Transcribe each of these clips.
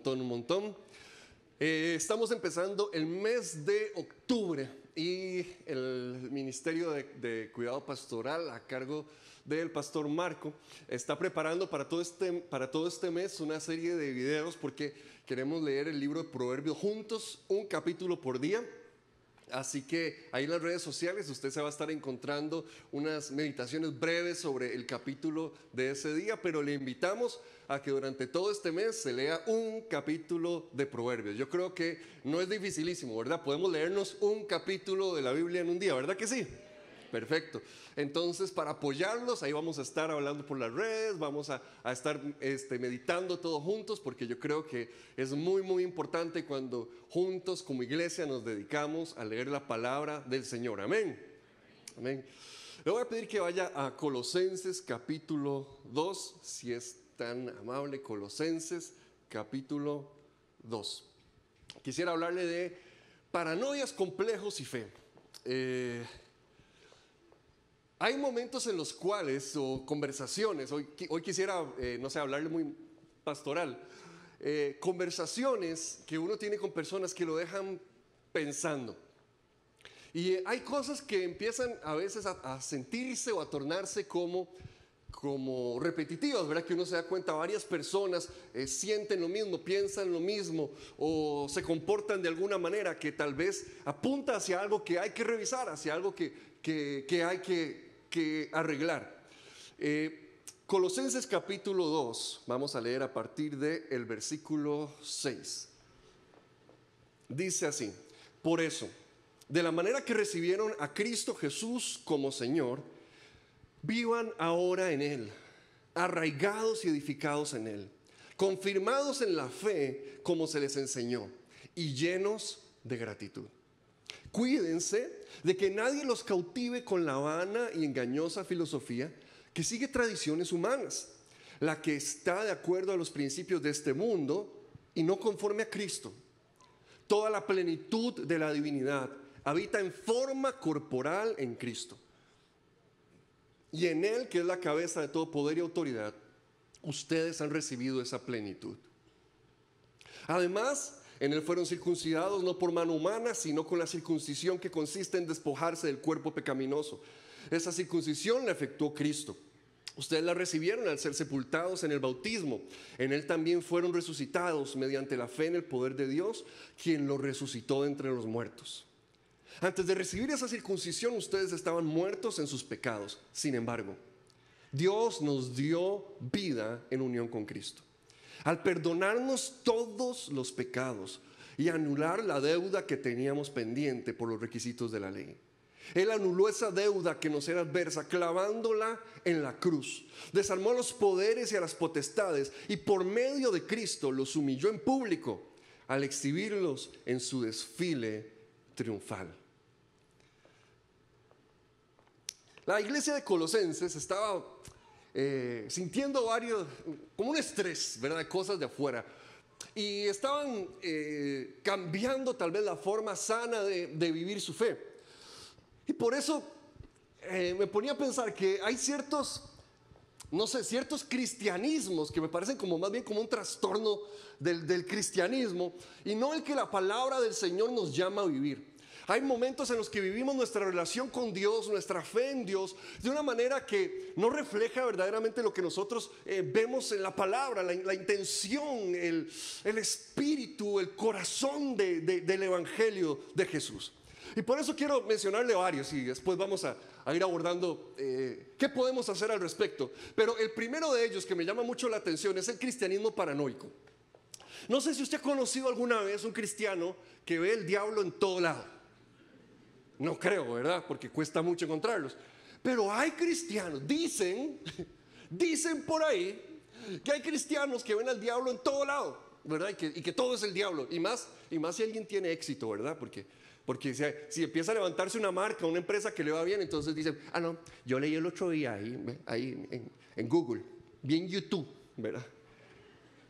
montón, un montón. Eh, estamos empezando el mes de octubre y el Ministerio de, Cuidado Pastoral a cargo del pastor Marco está preparando para todo, este, para todo este mes una serie de videos porque queremos leer el libro de Proverbios juntos, un capítulo por día. Así que ahí en las redes sociales usted se va a estar encontrando unas meditaciones breves sobre el capítulo de ese día, pero le invitamos a que durante todo este mes se lea un capítulo de Proverbios. Yo creo que no es dificilísimo, ¿verdad? Podemos leernos un capítulo de la Biblia en un día, ¿verdad que sí? Perfecto. Entonces, para apoyarlos, ahí vamos a estar hablando por las redes, vamos a, estar este, meditando todos juntos, porque yo creo que es muy, muy importante cuando juntos como iglesia nos dedicamos a leer la palabra del Señor. Amén. Amén. Le voy a pedir que vaya a Colosenses capítulo 2, si es tan amable, Colosenses capítulo 2. Quisiera hablarle de paranoias, complejos y fe. Eh, hay momentos en los cuales, o conversaciones, hoy, quisiera, eh, no sé, hablarle muy pastoral, eh, conversaciones que uno tiene con personas que lo dejan pensando. Y hay cosas que empiezan a veces a, sentirse o a tornarse como, como repetitivas, ¿verdad? Que uno se da cuenta, varias personas eh, sienten lo mismo, piensan lo mismo o se comportan de alguna manera que tal vez apunta hacia algo que hay que revisar, hacia algo que, que, hay que que arreglar. Eh, Colosenses capítulo 2, vamos a leer a partir del el versículo 6. Dice así, por eso, de la manera que recibieron a Cristo Jesús como Señor, vivan ahora en Él, arraigados y edificados en Él, confirmados en la fe como se les enseñó y llenos de gratitud. Cuídense de que nadie los cautive con la vana y engañosa filosofía que sigue tradiciones humanas, la que está de acuerdo a los principios de este mundo y no conforme a Cristo. Toda la plenitud de la divinidad habita en forma corporal en Cristo. Y en Él, que es la cabeza de todo poder y autoridad, ustedes han recibido esa plenitud. Además, en él fueron circuncidados no por mano humana, sino con la circuncisión que consiste en despojarse del cuerpo pecaminoso. Esa circuncisión la efectuó Cristo. Ustedes la recibieron al ser sepultados en el bautismo. En él también fueron resucitados mediante la fe en el poder de Dios, quien lo resucitó entre los muertos. Antes de recibir esa circuncisión, ustedes estaban muertos en sus pecados. Sin embargo, Dios nos dio vida en unión con Cristo al perdonarnos todos los pecados y anular la deuda que teníamos pendiente por los requisitos de la ley. Él anuló esa deuda que nos era adversa, clavándola en la cruz. Desarmó los poderes y a las potestades y por medio de Cristo los humilló en público al exhibirlos en su desfile La iglesia de Colosenses estaba eh, sintiendo varios, como un estrés, ¿verdad? Cosas de afuera. Y estaban eh, cambiando tal vez la forma sana de, vivir su fe. Y por eso eh, me ponía a pensar que hay ciertos, no sé, ciertos cristianismos que me parecen como más bien como un trastorno del cristianismo y no el que la palabra del Señor nos llama a vivir. Hay momentos en los que vivimos nuestra relación con Dios, nuestra fe en Dios, de una manera que no refleja verdaderamente lo que nosotros eh, vemos en la palabra, la, intención, el, espíritu, el corazón del Evangelio de Jesús. Y por eso quiero mencionarle varios y después vamos a, ir abordando eh, qué podemos hacer al respecto. Pero el primero de ellos que me llama mucho la atención es el cristianismo paranoico. No sé si usted ha conocido alguna vez un cristiano que ve el diablo en todo lado. No creo, ¿verdad? Porque cuesta mucho encontrarlos. Pero hay cristianos, dicen, dicen por ahí que hay cristianos que ven al diablo en todo lado, ¿verdad? Y que, todo es el diablo. Y más, y más si alguien tiene éxito, ¿verdad? Porque, porque si, empieza a levantarse una marca, una empresa que le va bien, entonces dicen, ah, no, yo leí el otro día ahí, ahí en, Google, vi en YouTube, ¿verdad?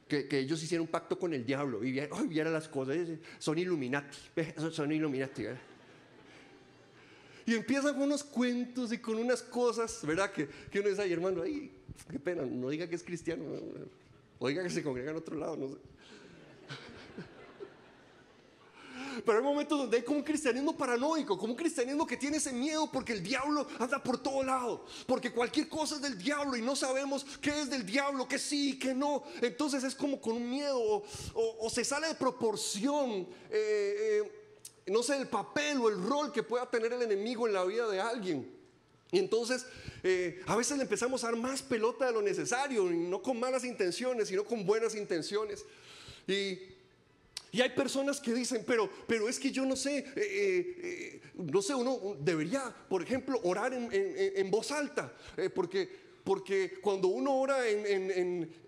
Que, ellos hicieron un pacto con el diablo y vieron, las cosas, son Illuminati, son Illuminati, ¿verdad? Y empiezan con unos cuentos y con unas cosas, ¿verdad? Que, que uno dice, ay hermano, ay, qué pena, no diga que es cristiano, o diga que se congrega en otro lado, no sé. Pero hay momentos donde hay como un cristianismo paranoico, como un cristianismo que tiene ese miedo porque el diablo anda por todo lado, porque cualquier cosa es del diablo y no sabemos qué es del diablo, que sí, que no. Entonces es como con un miedo o, se sale de proporción. Eh, eh, no sé, el papel o el rol que pueda tener el enemigo en la vida de alguien. Y entonces eh, a veces le empezamos a dar más pelota de lo necesario, no con malas intenciones, sino con buenas intenciones. Y, y hay personas que dicen, pero, pero es que yo no sé, eh, eh, no sé, uno debería, por ejemplo, orar en, en, voz alta, porque porque cuando uno ora en,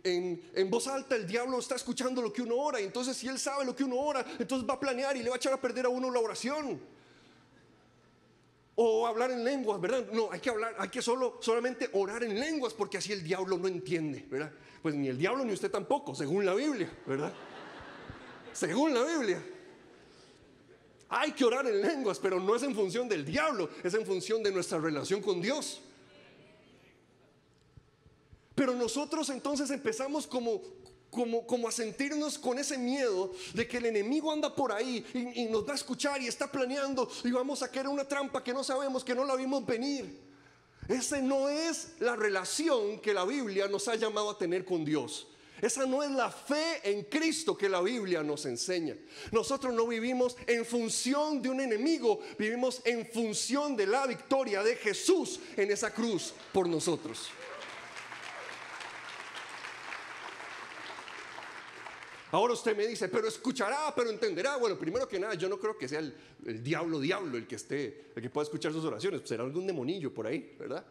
en, en, voz alta, el diablo está escuchando lo que uno ora. Y entonces, si él sabe lo que uno ora, entonces va a planear y le va a echar a perder a uno la oración. O hablar en lenguas, ¿verdad? No, hay que hablar, hay que solo, solamente orar en lenguas, porque así el diablo no entiende, ¿verdad? Pues ni el diablo ni usted tampoco, según la Biblia, ¿verdad? Según la Biblia. Hay que orar en lenguas, pero no es en función del diablo, es en función de nuestra relación con Dios. Pero nosotros entonces empezamos como, como, como, a sentirnos con ese miedo de que el enemigo anda por ahí y, nos va a escuchar y está planeando y vamos a caer una trampa que no sabemos, que no la vimos venir. Esa no es la relación que la Biblia nos ha llamado a tener con Dios. Esa no es la fe en Cristo que la Biblia nos enseña. Nosotros no vivimos en función de un enemigo, vivimos en función de la victoria de Jesús en esa cruz por nosotros. Ahora usted me dice, pero escuchará, pero entenderá. Bueno, primero que nada, yo no creo que sea el, diablo, diablo el que esté, el que pueda escuchar sus oraciones. será algún demonillo por ahí, ¿verdad?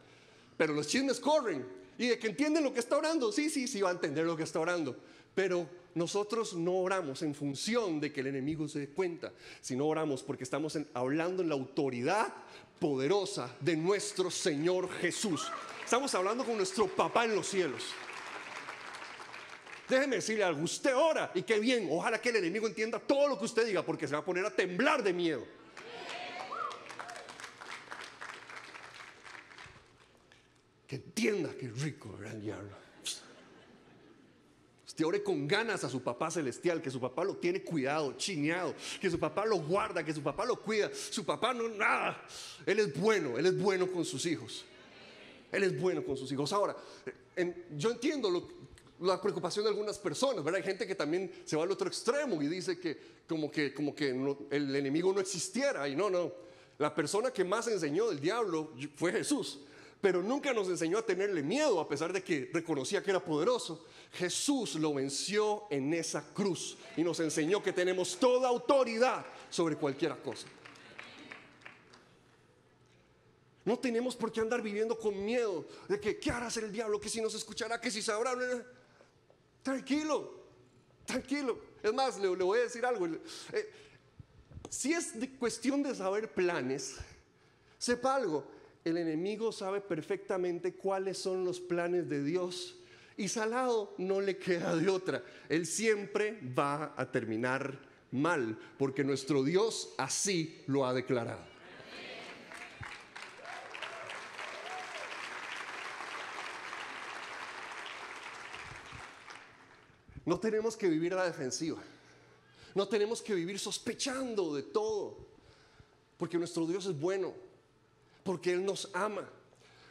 Pero los chismes corren. Y de que entienden lo que está orando, sí, sí, sí va a entender lo que está orando. Pero nosotros no oramos en función de que el enemigo se dé cuenta, sino oramos porque estamos hablando en la autoridad poderosa de nuestro Señor Jesús. Estamos hablando con nuestro papá en los cielos. Déjeme decirle algo, usted ora y qué bien, ojalá que el enemigo entienda todo lo que usted diga porque se va a poner a temblar de miedo. Que entienda que rico era. Usted ore con ganas a su papá celestial, que su papá lo tiene cuidado, chineado, que su papá lo guarda, que su papá lo cuida. Su papá no, nada. Él es bueno, él es bueno con sus hijos. Él es bueno con sus hijos. Ahora, yo entiendo lo, la preocupación de algunas personas, ¿verdad? Hay gente que también se va al otro extremo y dice que como que, como que el enemigo no existiera. Y no, no. La persona que más enseñó del diablo fue Jesús. Pero nunca nos enseñó a tenerle miedo, a pesar de que reconocía que era poderoso. Jesús lo venció en esa cruz y nos enseñó que tenemos toda autoridad sobre cualquier cosa. No tenemos por qué andar viviendo con miedo de que, ¿qué hará hacer el diablo? Que si nos escuchará, que si sabrá. Tranquilo, tranquilo. Es más, le, voy a decir algo. Eh, si es cuestión de saber planes, sepa algo. El enemigo sabe perfectamente cuáles son los planes de Dios. Y Salado no le queda de otra. Él siempre va a terminar mal, porque nuestro Dios así lo ha declarado. No tenemos que vivir a la defensiva. No tenemos que vivir sospechando de todo. Porque nuestro Dios es bueno. Porque Él nos ama.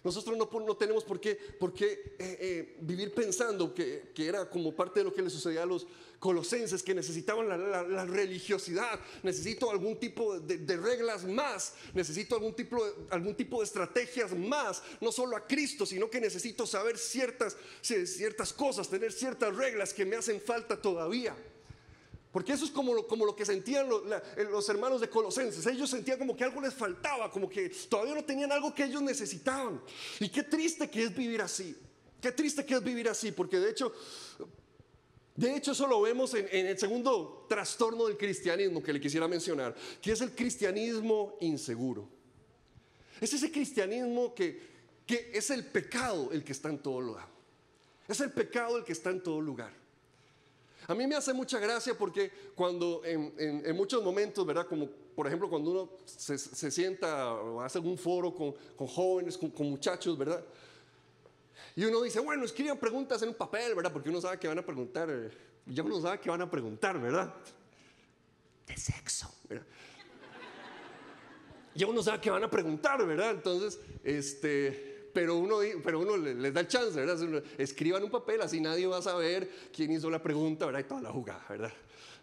Nosotros no, tenemos por qué, eh, eh, vivir pensando que, era como parte de lo que le sucedía a los colosenses, que necesitaban la, religiosidad, necesito algún tipo de, reglas más, necesito algún tipo, de, estrategias más, no solo a Cristo, sino que necesito saber ciertas cosas, tener ciertas reglas que me hacen falta todavía. Porque eso es como lo, que sentían eh, los, hermanos de Colosenses. Ellos sentían como que algo les faltaba, como que todavía no tenían algo que ellos necesitaban. Y qué triste que es vivir así. Qué triste que es vivir así, porque de hecho, de hecho eso lo vemos en, en el segundo trastorno del cristianismo que le quisiera mencionar, que es el cristianismo inseguro. Es ese cristianismo que, que es el pecado el que está en todo lugar. Es el pecado el que está en todo lugar. A mí me hace mucha gracia porque cuando en, muchos momentos, ¿verdad? Como por ejemplo cuando uno se, sienta o hace algún foro con, jóvenes, con, muchachos, ¿verdad? Y uno dice, bueno, escriban preguntas en un papel, ¿verdad? Porque uno sabe que van a preguntar, eh, ya uno sabe que van a preguntar, ¿verdad? de sexo. Ya uno sabe que van a preguntar, ¿verdad? Entonces, este, pero uno, pero uno les da el chance, ¿verdad? Escriban un papel, así nadie va a saber quién hizo la pregunta, ¿verdad? Y toda la jugada, ¿verdad?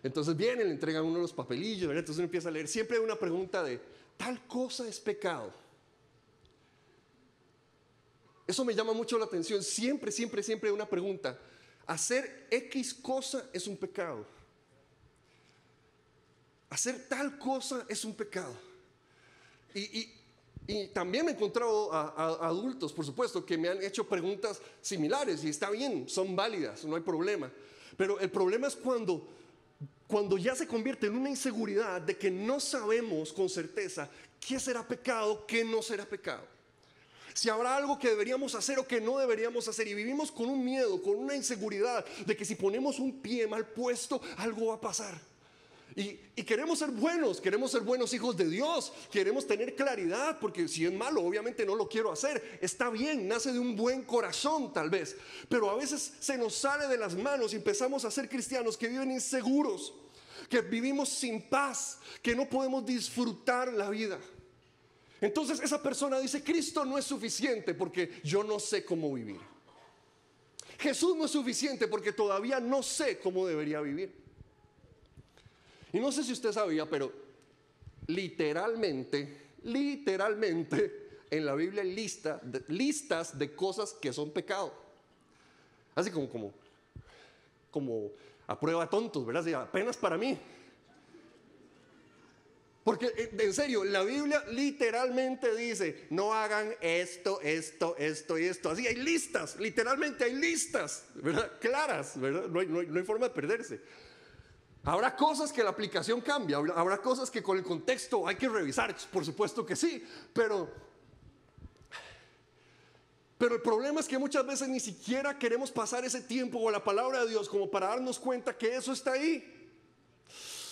Entonces vienen, le entregan uno los papelillos, ¿verdad? Entonces uno empieza a leer. Siempre hay una pregunta de, ¿tal cosa es pecado? Eso me llama mucho la atención. Siempre, siempre, siempre hay una pregunta. Hacer X cosa es un pecado. Hacer tal cosa es un pecado. Y, también me he encontrado a, adultos, por supuesto, que me han hecho preguntas similares y está bien, son válidas, no hay problema. Pero el problema es cuando, cuando ya se convierte en una inseguridad de que no sabemos con certeza qué será pecado, qué no será pecado. Si habrá algo que deberíamos hacer o que no deberíamos hacer y vivimos con un miedo, con una inseguridad de que si ponemos un pie mal puesto, algo va a pasar. Y, queremos ser buenos, queremos ser buenos hijos de Dios, queremos tener claridad, porque si es malo, obviamente no lo quiero hacer. Está bien, nace de un buen corazón tal vez, pero a veces se nos sale de las manos y empezamos a ser cristianos que viven inseguros, que vivimos sin paz, que no podemos disfrutar la vida. Entonces esa persona dice, Cristo no es suficiente porque yo no sé cómo vivir. Jesús no es suficiente porque todavía no sé cómo debería vivir. Y no sé si usted sabía, pero literalmente, literalmente, en la Biblia hay lista, listas de cosas que son pecado. Así como, como, como a prueba tontos, ¿verdad? apenas para mí. Porque eh, en serio, la Biblia literalmente dice, no hagan esto, esto, esto y esto. Así hay listas, literalmente hay listas, ¿verdad? Claras, ¿verdad? No hay, no hay forma de perderse. Habrá cosas que la aplicación cambia, habrá cosas que con el contexto hay que revisar, por supuesto que sí, pero, pero el problema es que muchas veces ni siquiera queremos pasar ese tiempo con la palabra de Dios como para darnos cuenta que eso está ahí.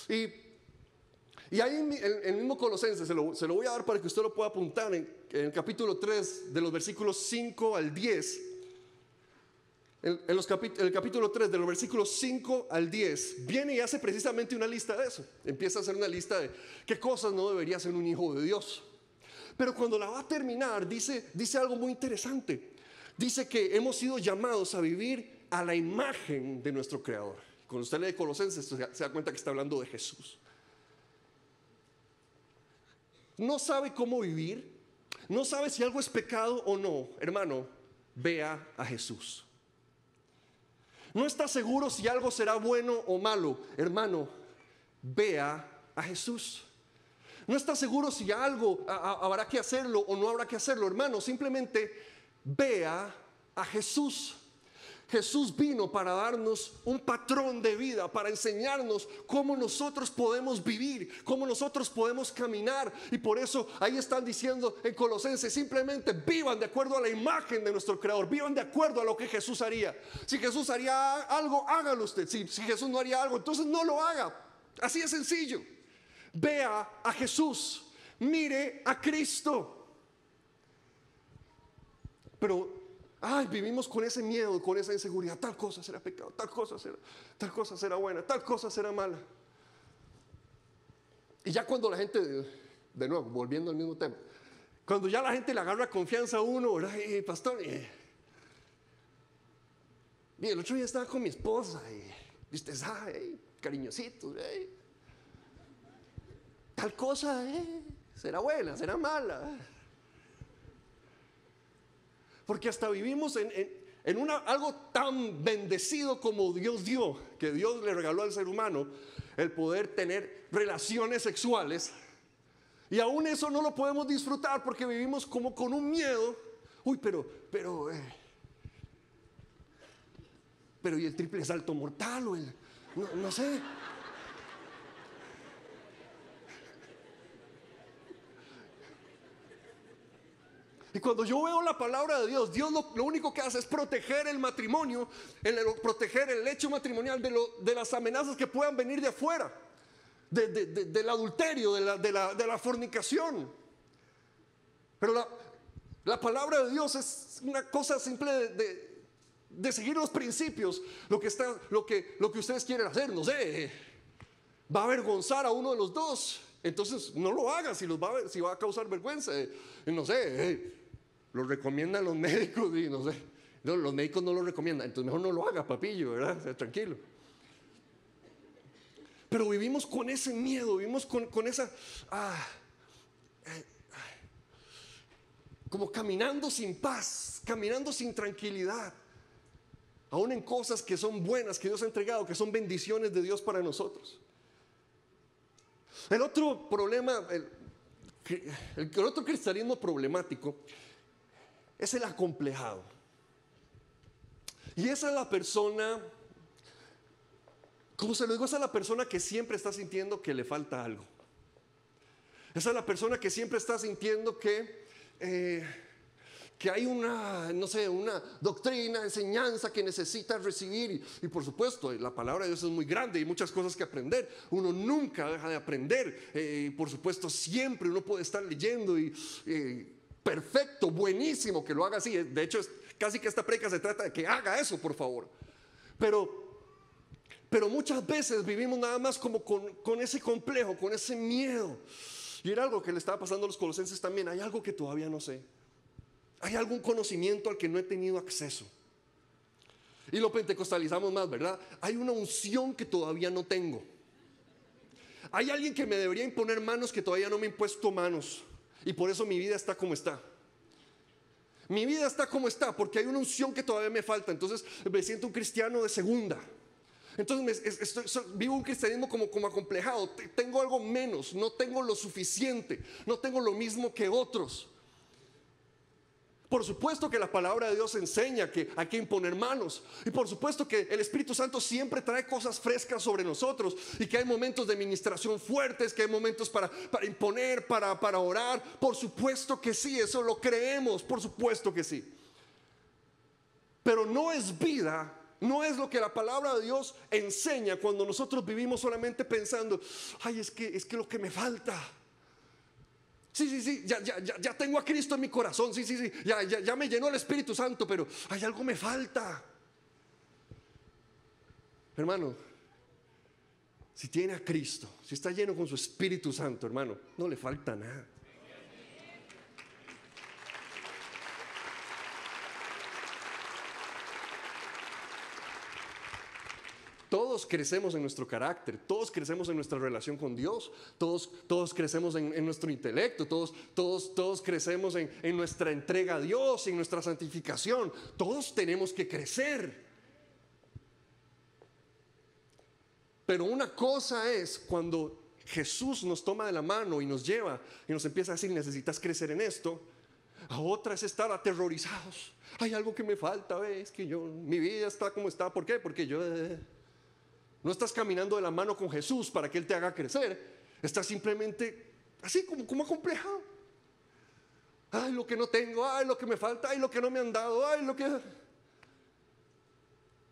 Y, ahí en el mismo Colosenses, se lo, se lo, voy a dar para que usted lo pueda apuntar en, en el capítulo 3 de los versículos 5 al 10 en, el capítulo 3, de los versículos 5 al 10, viene y hace precisamente una lista de eso. Empieza a hacer una lista de qué cosas no debería ser un hijo de Dios. Pero cuando la va a terminar, dice, dice algo muy interesante. Dice que hemos sido llamados a vivir a la imagen de nuestro Creador. Cuando usted lee Colosenses, se da cuenta que está hablando de Jesús. No sabe cómo vivir, no sabe si algo es pecado o no. Hermano, vea a Jesús. No está seguro si algo será bueno o malo. Hermano, vea a Jesús. No está seguro si algo habrá que hacerlo o no habrá que hacerlo. Hermano, simplemente vea a Jesús. Jesús vino para darnos un patrón de vida, para enseñarnos cómo nosotros podemos vivir, cómo nosotros podemos caminar. Y por eso ahí están diciendo en Colosenses, simplemente vivan de acuerdo a la imagen de nuestro Creador, vivan de acuerdo a lo que Jesús haría. Si Jesús haría algo, hágalo usted. Si, si Jesús no haría algo, entonces no lo haga. Así de sencillo. Vea a Jesús, mire a Cristo. Pero Ay, vivimos con ese miedo, con esa inseguridad. Tal cosa será pecado, tal cosa será, tal cosa será buena, tal cosa será mala. Y ya cuando la gente, de nuevo, volviendo al mismo tema, cuando ya la gente le agarra confianza a uno, ¿verdad? pastor, eh, el otro día estaba con mi esposa y, usted sabe, cariñosito, tal cosa, eh, será buena, será mala. Porque hasta vivimos en, una, algo tan bendecido como Dios dio, que Dios le regaló al ser humano, el poder tener relaciones sexuales. Y aún eso no lo podemos disfrutar porque vivimos como con un miedo. Uy, pero, pero, eh, pero ¿y el triple salto mortal o el, no sé? Y cuando yo veo la palabra de Dios, Dios lo, único que hace es proteger el matrimonio, proteger el hecho matrimonial de, las amenazas que puedan venir de afuera, del adulterio, de la, fornicación. Pero la, palabra de Dios es una cosa simple de, seguir los principios, lo que, ustedes quieren hacer, no sé. va a avergonzar a uno de los dos. Entonces no lo haga si, va, a, si va a causar vergüenza. Eh, no sé, eh, lo recomiendan los médicos y no sé. los médicos no lo recomiendan, entonces mejor no lo haga, papillo, ¿verdad? Tranquilo. Pero vivimos con ese miedo, vivimos con, esa... Ah, eh, como caminando sin paz, caminando sin tranquilidad. Aún en cosas que son buenas, que Dios ha entregado, que son bendiciones de Dios para nosotros. El otro problema, el, el otro cristianismo problemático es el acomplejado. Y esa es la persona, como se lo digo, esa es la persona que siempre está sintiendo que le falta algo. Esa es la persona que siempre está sintiendo que, eh, que hay una, no sé, una doctrina, enseñanza que necesita recibir. Y, por supuesto, la palabra de Dios es muy grande y muchas cosas que aprender. Uno nunca deja de aprender. Eh, y por supuesto, siempre uno puede estar leyendo y eh, perfecto, buenísimo que lo haga así. De hecho, casi que esta preca se trata de que haga eso, por favor. Pero, pero muchas veces vivimos nada más como con, ese complejo, con ese miedo. Y era algo que le estaba pasando a los colosenses también. Hay algo que todavía no sé. Hay algún conocimiento al que no he tenido acceso. Y lo pentecostalizamos más, ¿verdad? Hay una unción que todavía no tengo. Hay alguien que me debería imponer manos que todavía no me ha impuesto manos. Y por eso mi vida está como está. Mi vida está como está porque hay una unción que todavía me falta. Entonces me siento un cristiano de segunda. Entonces vivo un cristianismo como, como acomplejado. Tengo algo menos, no tengo lo suficiente, no tengo lo mismo que otros. Por supuesto que la palabra de Dios enseña que hay que imponer manos. Y por supuesto que el Espíritu Santo siempre trae cosas frescas sobre nosotros. Y que hay momentos de ministración fuertes, que hay momentos para, para imponer, para, para orar. Por supuesto que sí, eso lo creemos. Por supuesto que sí. Pero no es vida no es lo que la palabra de Dios enseña cuando nosotros vivimos solamente pensando, ay, es que es que lo que me falta. Sí, sí, sí, ya, ya, ya, tengo a Cristo en mi corazón. Sí, sí, sí, ya, ya, ya me llenó el Espíritu Santo, pero hay algo me falta. Hermano, si tiene a Cristo, si está lleno con su Espíritu Santo, hermano, no le falta nada. Todos crecemos en nuestro carácter, todos crecemos en nuestra relación con Dios, todos, todos crecemos en, nuestro intelecto, todos, todos, todos crecemos en, nuestra entrega a Dios, en nuestra santificación. Todos tenemos que crecer. Pero una cosa es cuando Jesús nos toma de la mano y nos lleva y nos empieza a decir, necesitas crecer en esto. A otra es estar aterrorizados. Hay algo que me falta, ves que yo, mi vida está como está. ¿Por qué? Porque yo... Eh, no estás caminando de la mano con Jesús para que Él te haga crecer. Estás simplemente así como, como acomplejado. Ay, lo que no tengo, ay, lo que me falta, ay, lo que no me han dado, ay, lo que...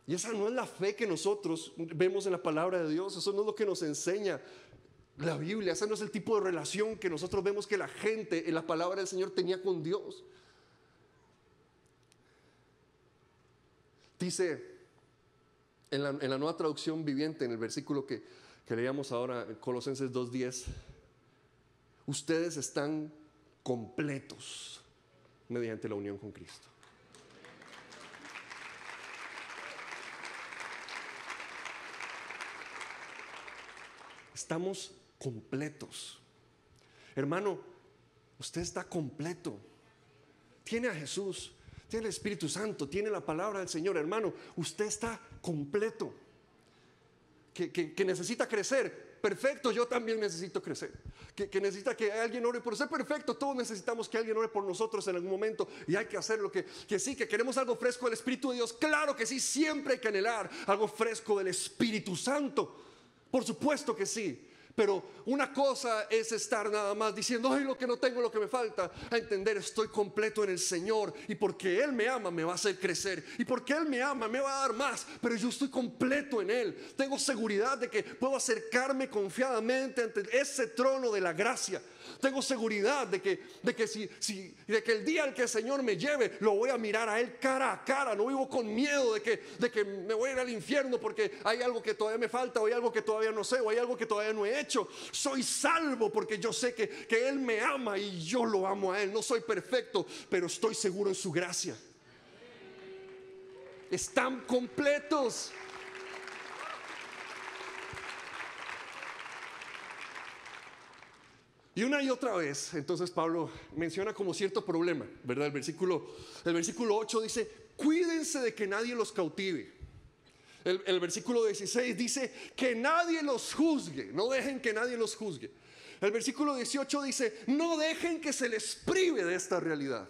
Y esa no es la fe que nosotros vemos en la palabra de Dios, eso no es lo que nos enseña la Biblia, ese no es el tipo de relación que nosotros vemos que la gente en la palabra del Señor tenía con Dios. Dice en la, nueva traducción viviente, en el versículo que, que leíamos ahora, Colosenses 2.10, ustedes están completos mediante la unión con Cristo. Estamos completos. Hermano, usted está completo. Tiene a Jesús el Espíritu Santo, tiene la palabra del Señor, hermano, usted está completo. Que, necesita crecer, perfecto, yo también necesito crecer. Que, necesita que alguien ore por ser perfecto, todos necesitamos que alguien ore por nosotros en algún momento y hay que hacer lo que, que sí, que queremos algo fresco del Espíritu de Dios, claro que sí, siempre hay que anhelar algo fresco del Espíritu Santo, por supuesto que sí. Pero una cosa es estar nada más diciendo, ay, lo que no tengo, lo que me falta. A entender, estoy completo en el Señor. Y porque Él me ama, me va a hacer crecer. Y porque Él me ama, me va a dar más. Pero yo estoy completo en Él. Tengo seguridad de que puedo acercarme confiadamente ante ese trono de la gracia. Tengo seguridad de que, de que, si, si, de que el día en que el Señor me lleve, lo voy a mirar a Él cara a cara. No vivo con miedo de que, de que me voy a ir al infierno porque hay algo que todavía me falta, o hay algo que todavía no sé, o hay algo que todavía no he hecho. Soy salvo porque yo sé que, que Él me ama y yo lo amo a Él. No soy perfecto, pero estoy seguro en su gracia. Están completos. Y una y otra vez, entonces Pablo menciona como cierto problema, ¿verdad? El versículo, el versículo 8 dice, cuídense de que nadie los cautive. El, el, versículo 16 dice, que nadie los juzgue, no dejen que nadie los juzgue. El versículo 18 dice, no dejen que se les prive de esta realidad.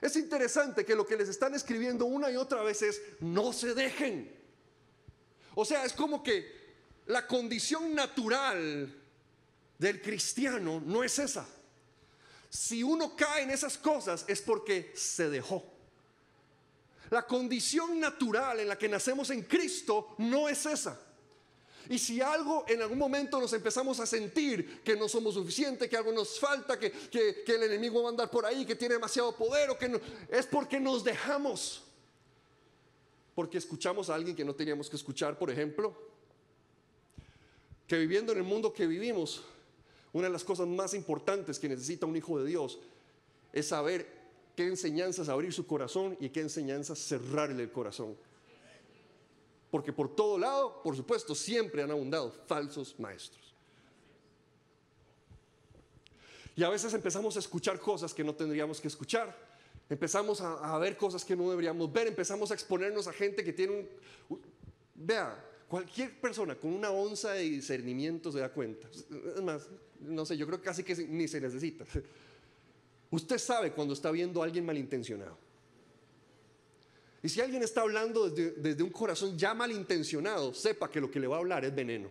Es interesante que lo que les están escribiendo una y otra vez es, no se dejen. O sea, es como que la condición natural del cristiano no es esa. Si uno cae en esas cosas es porque se dejó. La condición natural en la que nacemos en Cristo no es esa. Y si algo en algún momento nos empezamos a sentir que no somos suficientes, que algo nos falta, que, el enemigo va a andar por ahí, que tiene demasiado poder, o que no, es porque nos dejamos. Porque escuchamos a alguien que no teníamos que escuchar, por ejemplo, que viviendo en el mundo que vivimos, una de las cosas más importantes que necesita un hijo de Dios es saber qué enseñanzas abrir su corazón y qué enseñanzas cerrarle el corazón. Porque por todo lado, por supuesto, siempre han abundado falsos maestros. Y a veces empezamos a escuchar cosas que no tendríamos que escuchar. Empezamos a, ver cosas que no deberíamos ver. Empezamos a exponernos a gente que tiene un... Vea, cualquier persona con una onza de discernimiento se da cuenta. Es más, no sé, yo creo que casi que ni se necesita. Usted sabe cuando está viendo a alguien malintencionado. Y si alguien está hablando desde, un corazón ya malintencionado, sepa que lo que le va a hablar es veneno.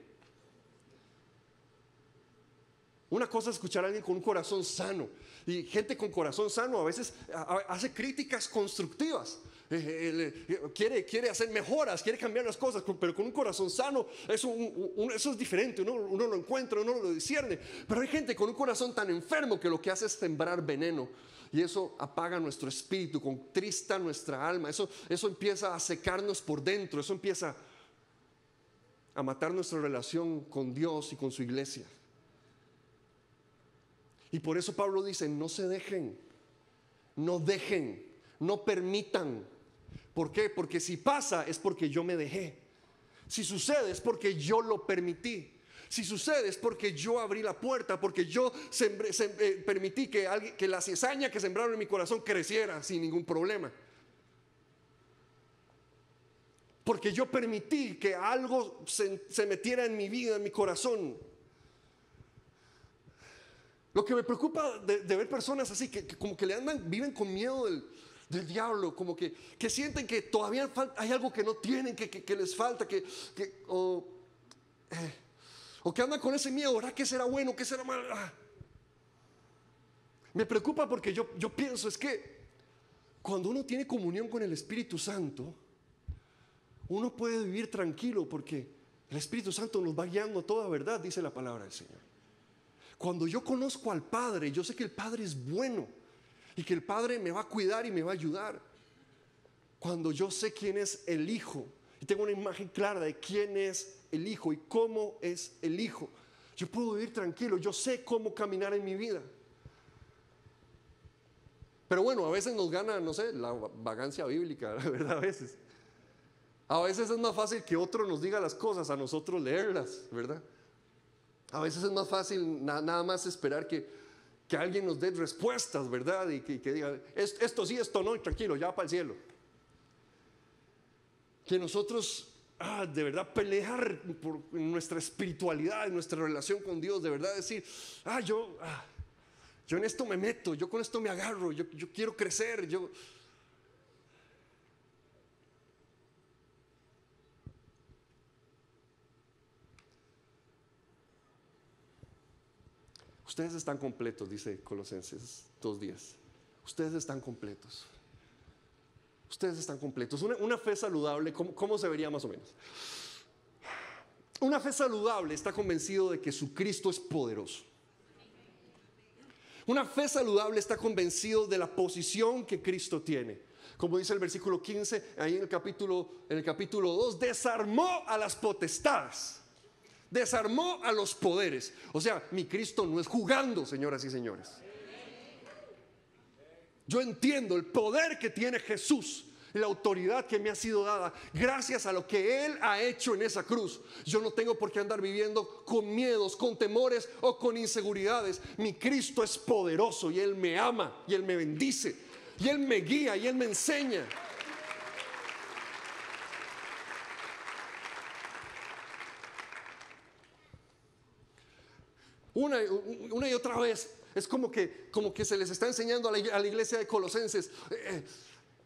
Una cosa es escuchar a alguien con un corazón sano. Y gente con corazón sano a veces hace críticas constructivas. Eh, eh, quiere, quiere hacer mejoras, quiere cambiar las cosas, pero con un corazón sano, eso, eso es diferente, uno, uno, lo encuentra, uno lo discierne. Pero hay gente con un corazón tan enfermo que lo que hace es sembrar veneno. Y eso apaga nuestro espíritu, contrista nuestra alma, eso, eso empieza a secarnos por dentro, eso empieza a matar nuestra relación con Dios y con su iglesia. Y por eso Pablo dice, no se dejen, no dejen, no permitan ¿Por qué? Porque si pasa es porque yo me dejé. Si sucede es porque yo lo permití. Si sucede es porque yo abrí la puerta, porque yo eh, permití que, que la cizaña que sembraron en mi corazón creciera sin ningún problema. Porque yo permití que algo se, metiera en mi vida, en mi corazón. Lo que me preocupa de, ver personas así, que, como que le andan, viven con miedo del, del diablo, como que, que sienten que todavía hay algo que no tienen, que, que, les falta, que, o, eh, o, que andan con ese miedo, ¿verdad? ¿Qué será bueno? ¿Qué será malo? Ah. Me preocupa porque yo, yo pienso, es que cuando uno tiene comunión con el Espíritu Santo, uno puede vivir tranquilo porque el Espíritu Santo nos va guiando a toda verdad, dice la palabra del Señor. Cuando yo conozco al Padre, yo sé que el Padre es bueno y que el Padre me va a cuidar y me va a ayudar. Cuando yo sé quién es el Hijo y tengo una imagen clara de quién es el Hijo y cómo es el Hijo, yo puedo vivir tranquilo, yo sé cómo caminar en mi vida. Pero bueno, a veces nos gana, no sé, la vagancia bíblica, la verdad, a veces. A veces es más fácil que otro nos diga las cosas, a nosotros leerlas, ¿verdad? A veces es más fácil nada más esperar que, que alguien nos dé respuestas, ¿verdad? Y que, diga, esto sí, esto no, tranquilo, ya para el cielo. Que nosotros, ah, de verdad, pelear por nuestra espiritualidad, nuestra relación con Dios, de verdad decir, ah, yo, ah, yo en esto me meto, yo con esto me agarro, yo, yo quiero crecer, yo... Ustedes están completos, dice Colosenses dos días. Ustedes están completos. Ustedes están completos. Una, fe saludable, ¿cómo, se vería más o menos? Una fe saludable está convencido de que su Cristo es poderoso. Una fe saludable está convencido de la posición que Cristo tiene. Como dice el versículo 15, ahí en el capítulo, en el capítulo 2, desarmó a las potestades, desarmó a los poderes. O sea, mi Cristo no es jugando, señoras y señores. Yo entiendo el poder que tiene Jesús la autoridad que me ha sido dada gracias a lo que Él ha hecho en esa cruz. Yo no tengo por qué andar viviendo con miedos, con temores o con inseguridades. Mi Cristo es poderoso y Él me ama y Él me bendice y Él me guía y Él me enseña. Una, y otra vez. Es como que, como que se les está enseñando a la, iglesia de Colosenses. Eh, eh,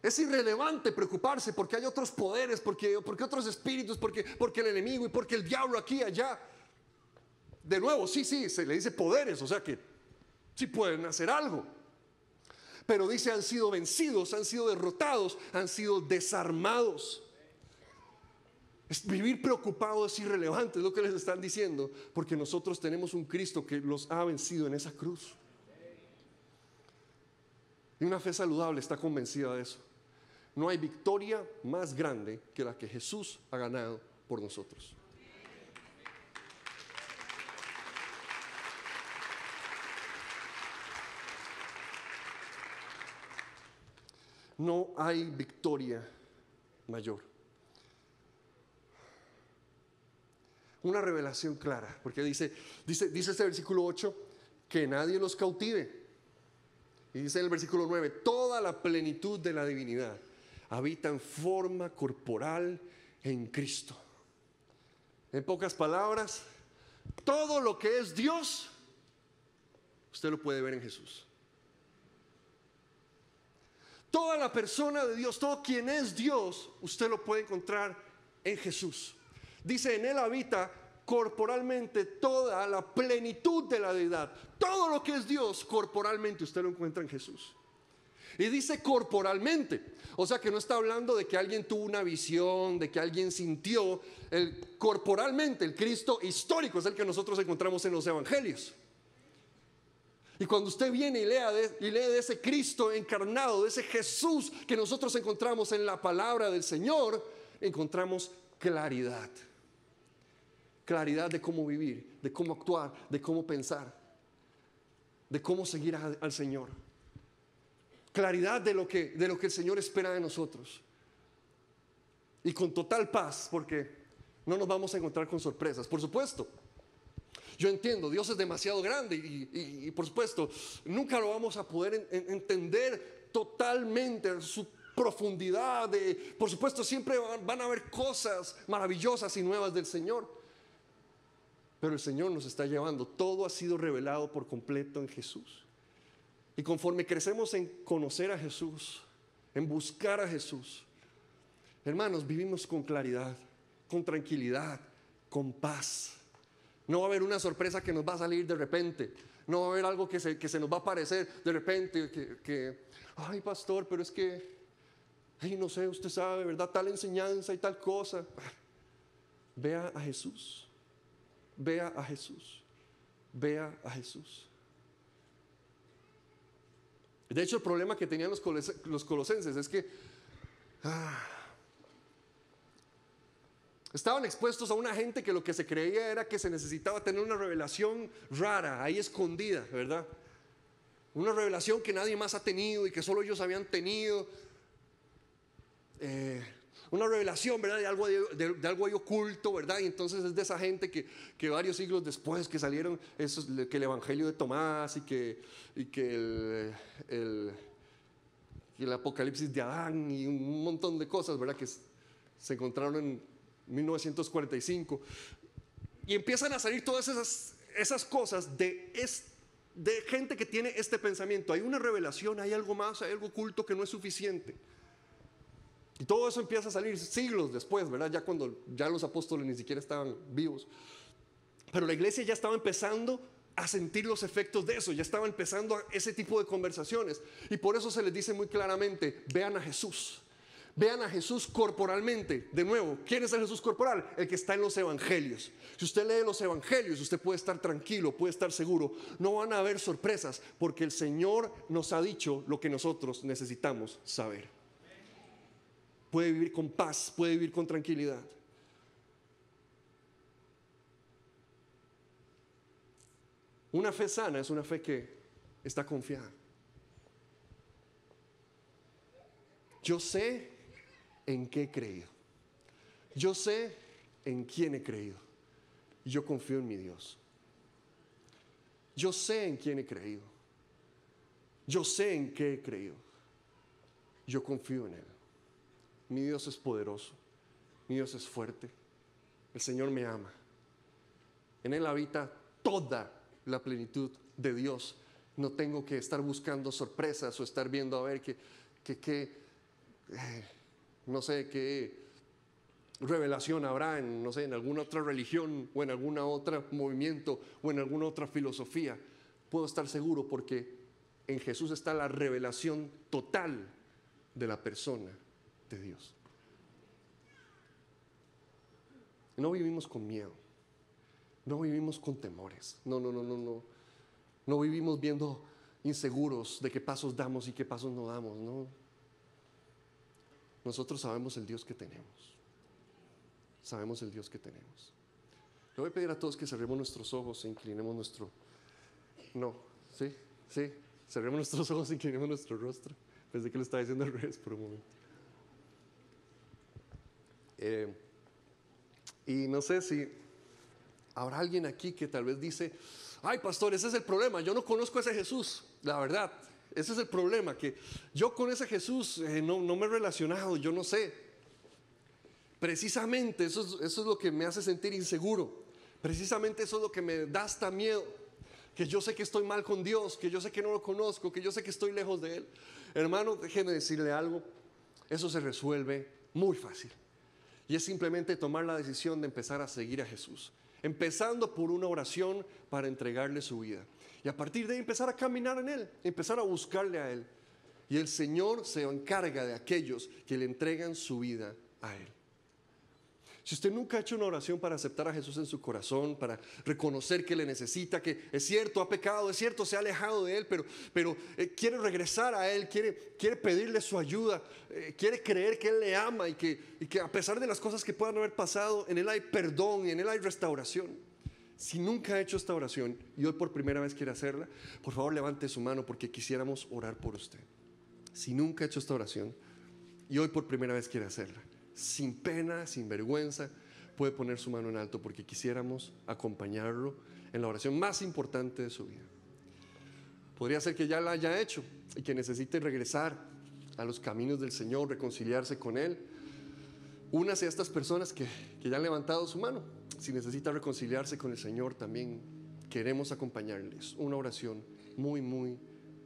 es irrelevante preocuparse porque hay otros poderes, porque, porque otros espíritus, porque, porque el enemigo y porque el diablo aquí y allá. De nuevo, sí, sí, se le dice poderes, o sea que sí pueden hacer algo. Pero dice han sido vencidos, han sido derrotados, han sido desarmados. Vivir preocupado es irrelevante, es lo que les están diciendo, porque nosotros tenemos un Cristo que los ha vencido en esa cruz. Y una fe saludable está convencida de eso. No hay victoria más grande que la que Jesús ha ganado por nosotros. No hay victoria mayor. Una revelación clara, porque dice, dice, dice este versículo 8, que nadie los cautive. Y dice en el versículo 9, toda la plenitud de la divinidad habita en forma corporal en Cristo. En pocas palabras, todo lo que es Dios, usted lo puede ver en Jesús. Toda la persona de Dios, todo quien es Dios, usted lo puede encontrar en Jesús. Dice, en Él habita corporalmente toda la plenitud de la deidad. Todo lo que es Dios, corporalmente usted lo encuentra en Jesús. Y dice corporalmente. O sea que no está hablando de que alguien tuvo una visión, de que alguien sintió. El, corporalmente, el Cristo histórico es el que nosotros encontramos en los evangelios. Y cuando usted viene y, y lee de ese Cristo encarnado, de ese Jesús que nosotros encontramos en la palabra del Señor, encontramos claridad. Claridad de cómo vivir, de cómo actuar, de cómo pensar, de cómo seguir al Señor claridad de lo que, de lo que el Señor espera de nosotros. Y con total paz, porque no nos vamos a encontrar con sorpresas. Por supuesto, yo entiendo, Dios es demasiado grande y, por supuesto, nunca lo vamos a poder entender totalmente su profundidad. De, por supuesto, siempre van a haber cosas maravillosas y nuevas del Señor. Pero el Señor nos está llevando. Todo ha sido revelado por completo en Jesús. Y conforme crecemos en conocer a Jesús, en buscar a Jesús, hermanos, vivimos con claridad, con tranquilidad, con paz. No va a haber una sorpresa que nos va a salir de repente. No va a haber algo que se, que se nos va a aparecer de repente. Que, que, ay, pastor, pero es que, ay, no sé, usted sabe, ¿verdad? Tal enseñanza y tal cosa. Vea a Jesús. Vea a Jesús. Vea a Jesús. De hecho, el problema que tenían los, colosenses es que ah, estaban expuestos a una gente que lo que se creía era que se necesitaba tener una revelación rara, ahí escondida, ¿verdad? Una revelación que nadie más ha tenido y que solo ellos habían tenido. Eh, una revelación, ¿verdad? De algo, de, algo ahí oculto, ¿verdad? Y entonces es de esa gente que, que varios siglos después que salieron, esos, que el Evangelio de Tomás y que, y que el, el, Apocalipsis de Adán y un montón de cosas, ¿verdad? Que se encontraron en 1945. Y empiezan a salir todas esas, esas cosas de, de gente que tiene este pensamiento. Hay una revelación, hay algo más, hay algo oculto que no es suficiente. Y todo eso empieza a salir siglos después, ¿verdad? Ya cuando ya los apóstoles ni siquiera estaban vivos. Pero la iglesia ya estaba empezando a sentir los efectos de eso, ya estaba empezando ese tipo de conversaciones. Y por eso se les dice muy claramente, vean a Jesús, Vean a Jesús corporalmente. De nuevo, ¿quién es el Jesús corporal? El que está en los evangelios. Si usted lee los evangelios, usted puede estar tranquilo, puede estar seguro. No van a haber sorpresas porque el Señor nos ha dicho lo que nosotros necesitamos saber. Puede vivir con paz, puede vivir con tranquilidad. Una fe sana es una fe que está confiada. Yo sé en qué he creído. Yo sé en quién he creído. Yo confío en mi Dios. Yo sé en quién he creído. Yo sé en qué he creído. Yo confío en Él. Mi Dios es poderoso. Mi Dios es fuerte. El Señor me ama. En Él habita toda la plenitud de Dios. No tengo que estar buscando sorpresas o estar viendo a ver qué, qué, eh, no sé, qué revelación habrá en, no sé, en alguna otra religión o en algún otro movimiento o en alguna otra filosofía. Puedo estar seguro porque en Jesús está la revelación total de la persona Dios. No vivimos con miedo. No vivimos con temores. No, no, no, no, no. No vivimos viendo inseguros de qué pasos damos y qué pasos no damos, no. Nosotros sabemos el Dios que tenemos. Sabemos el Dios que tenemos. Le voy a pedir a todos que cerremos nuestros ojos e inclinemos nuestro. No, sí, sí. Cerremos nuestros ojos e inclinemos nuestro rostro. Pensé que lo estaba diciendo al revés por un momento. Eh, y no sé si Habrá alguien aquí que tal vez dice, ay pastor, ese es el problema, yo no conozco a ese Jesús, la verdad, ese es el problema, que yo con ese Jesús eh, no, me he relacionado, yo no sé. Precisamente eso es, eso es lo que me hace sentir inseguro, precisamente eso es lo que me da hasta miedo, que yo sé que estoy mal con Dios, que yo sé que no lo conozco, que yo sé que estoy lejos de Él. Hermano, déjeme decirle algo, eso se resuelve muy fácil. Y es simplemente tomar la decisión de empezar a seguir a Jesús empezando por una oración para entregarle su vida. Y a partir de ahí empezar a caminar en Él, empezar a buscarle a Él. Y el Señor se encarga de aquellos que le entregan su vida a Él. Si usted nunca ha hecho una oración para aceptar a Jesús en su corazón, para reconocer que le necesita, que es cierto, ha pecado, es cierto, se ha alejado de Él, pero, pero eh, quiere regresar a Él, quiere, quiere pedirle su ayuda, eh, quiere creer que Él le ama y que, y que a pesar de las cosas que puedan haber pasado, en Él hay perdón y en Él hay restauración. Si nunca ha hecho esta oración y hoy por primera vez quiere hacerla, por favor levante su mano porque quisiéramos orar por usted. Si nunca ha hecho esta oración y hoy por primera vez quiere hacerla, sin pena, sin vergüenza, puede poner su mano en alto porque quisiéramos acompañarlo en la oración más importante de su vida. Podría ser que ya la haya hecho y que necesite regresar a los caminos del Señor, reconciliarse con Él. Únase a estas personas que, que ya han levantado su mano. Si necesita reconciliarse con el Señor, también queremos acompañarles. Una oración muy, muy,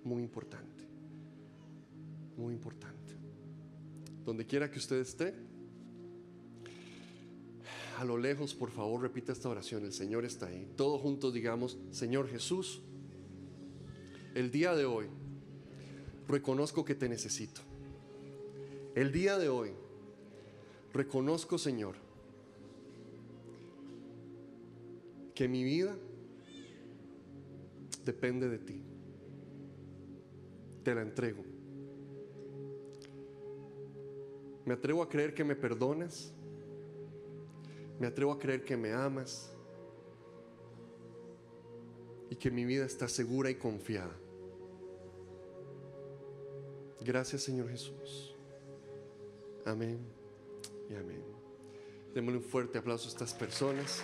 muy importante. Muy importante. Donde quiera que usted esté, a lo lejos, por favor, repita esta oración. El Señor está ahí. Todos juntos digamos, Señor Jesús, el día de hoy reconozco que te necesito. El día de hoy reconozco, Señor, que mi vida depende de ti. Te la entrego. Me atrevo a creer que me perdonas me atrevo a creer que me amas y que mi vida está segura y confiada. Gracias Señor Jesús. Amén y amén. Démosle un fuerte aplauso a estas personas.